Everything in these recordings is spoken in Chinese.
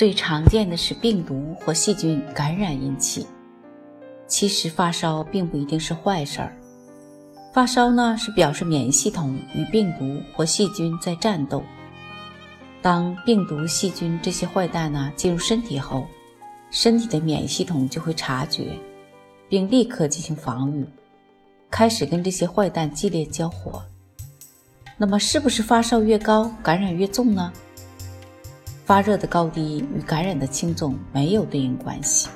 最常见的是病毒或细菌感染引起。其实发烧并不一定是坏事儿，发烧呢是表示免疫系统与病毒或细菌在战斗。当病毒、细菌这些坏蛋呢进入身体后，身体的免疫系统就会察觉，并立刻进行防御，开始跟这些坏蛋激烈交火。那么，是不是发烧越高，感染越重呢？发热的高低与感染的轻重没有对应关系，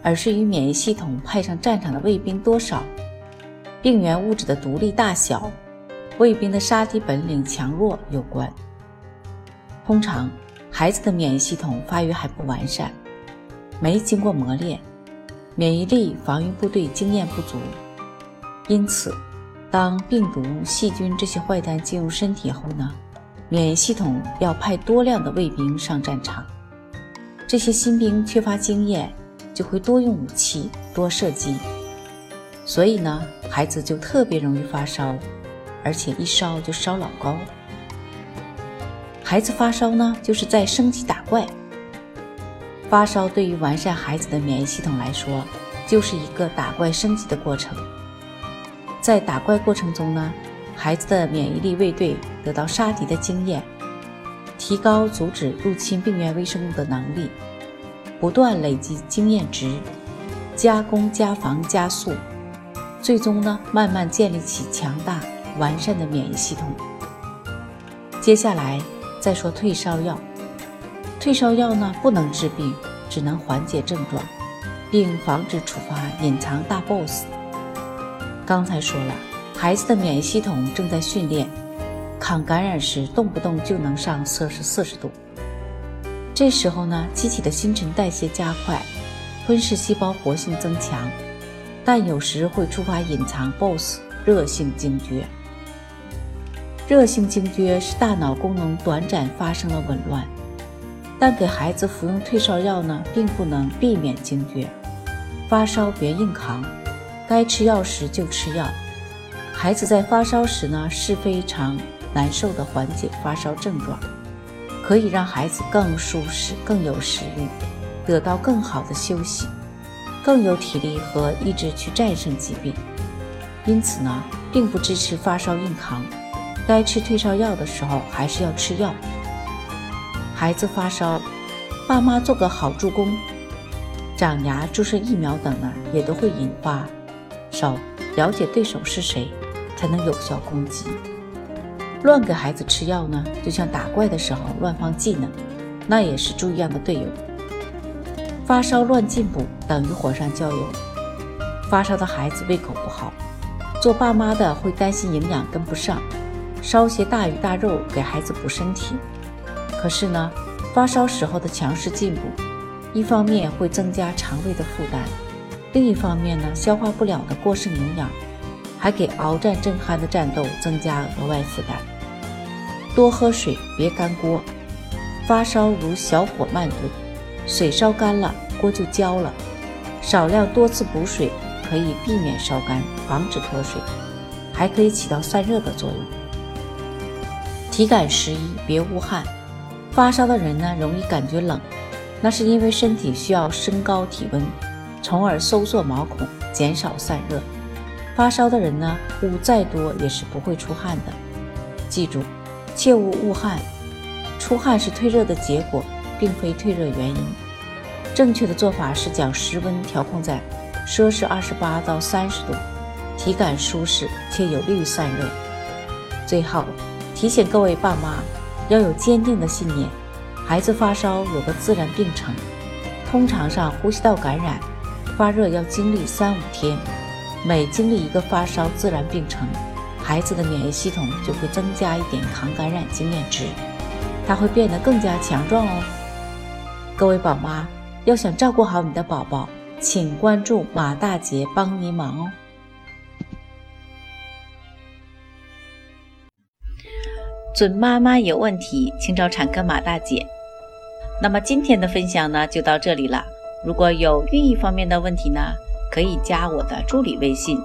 而是与免疫系统派上战场的卫兵多少、病原物质的独立大小、卫兵的杀敌本领强弱有关。通常，孩子的免疫系统发育还不完善，没经过磨练，免疫力防御部队经验不足，因此，当病毒、细菌这些坏蛋进入身体后呢？免疫系统要派多量的卫兵上战场，这些新兵缺乏经验，就会多用武器、多射击，所以呢，孩子就特别容易发烧，而且一烧就烧老高。孩子发烧呢，就是在升级打怪。发烧对于完善孩子的免疫系统来说，就是一个打怪升级的过程。在打怪过程中呢。孩子的免疫力卫队得到杀敌的经验，提高阻止入侵病原微生物的能力，不断累积经验值，加工加防加速，最终呢，慢慢建立起强大完善的免疫系统。接下来再说退烧药，退烧药呢不能治病，只能缓解症状，并防止触发隐藏大 boss。刚才说了。孩子的免疫系统正在训练，抗感染时动不动就能上摄氏四十度。这时候呢，机体的新陈代谢加快，吞噬细胞活性增强，但有时会触发隐藏 BOSS 热性惊厥。热性惊厥是大脑功能短暂发生了紊乱，但给孩子服用退烧药呢，并不能避免惊厥。发烧别硬扛，该吃药时就吃药。孩子在发烧时呢，是非常难受的缓解发烧症状，可以让孩子更舒适、更有食欲，得到更好的休息，更有体力和意志去战胜疾病。因此呢，并不支持发烧硬扛，该吃退烧药的时候还是要吃药。孩子发烧，爸妈做个好助攻，长牙、注射疫苗等呢，也都会引发烧。了解对手是谁。才能有效攻击。乱给孩子吃药呢，就像打怪的时候乱放技能，那也是猪一样的队友。发烧乱进补等于火上浇油。发烧的孩子胃口不好，做爸妈的会担心营养跟不上，烧些大鱼大肉给孩子补身体。可是呢，发烧时候的强势进补，一方面会增加肠胃的负担，另一方面呢，消化不了的过剩营养。还给鏖战正酣的战斗增加额外负担。多喝水，别干锅。发烧如小火慢炖，水烧干了，锅就焦了。少量多次补水，可以避免烧干，防止脱水，还可以起到散热的作用。体感时宜，别捂汗。发烧的人呢，容易感觉冷，那是因为身体需要升高体温，从而收缩毛孔，减少散热。发烧的人呢，捂再多也是不会出汗的。记住，切勿捂汗。出汗是退热的结果，并非退热原因。正确的做法是将室温调控在摄氏二十八到三十度，体感舒适且有利于散热。最后提醒各位爸妈，要有坚定的信念：孩子发烧有个自然病程，通常上呼吸道感染、发热要经历三五天。每经历一个发烧自然病程，孩子的免疫系统就会增加一点抗感染经验值，他会变得更加强壮哦。各位宝妈，要想照顾好你的宝宝，请关注马大姐帮您忙哦。准妈妈有问题，请找产科马大姐。那么今天的分享呢，就到这里了。如果有孕育方面的问题呢，可以加我的助理微信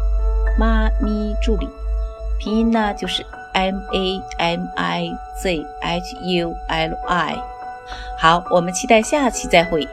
“妈咪助理”，拼音呢就是 M A M I Z H U L I。好，我们期待下期再会。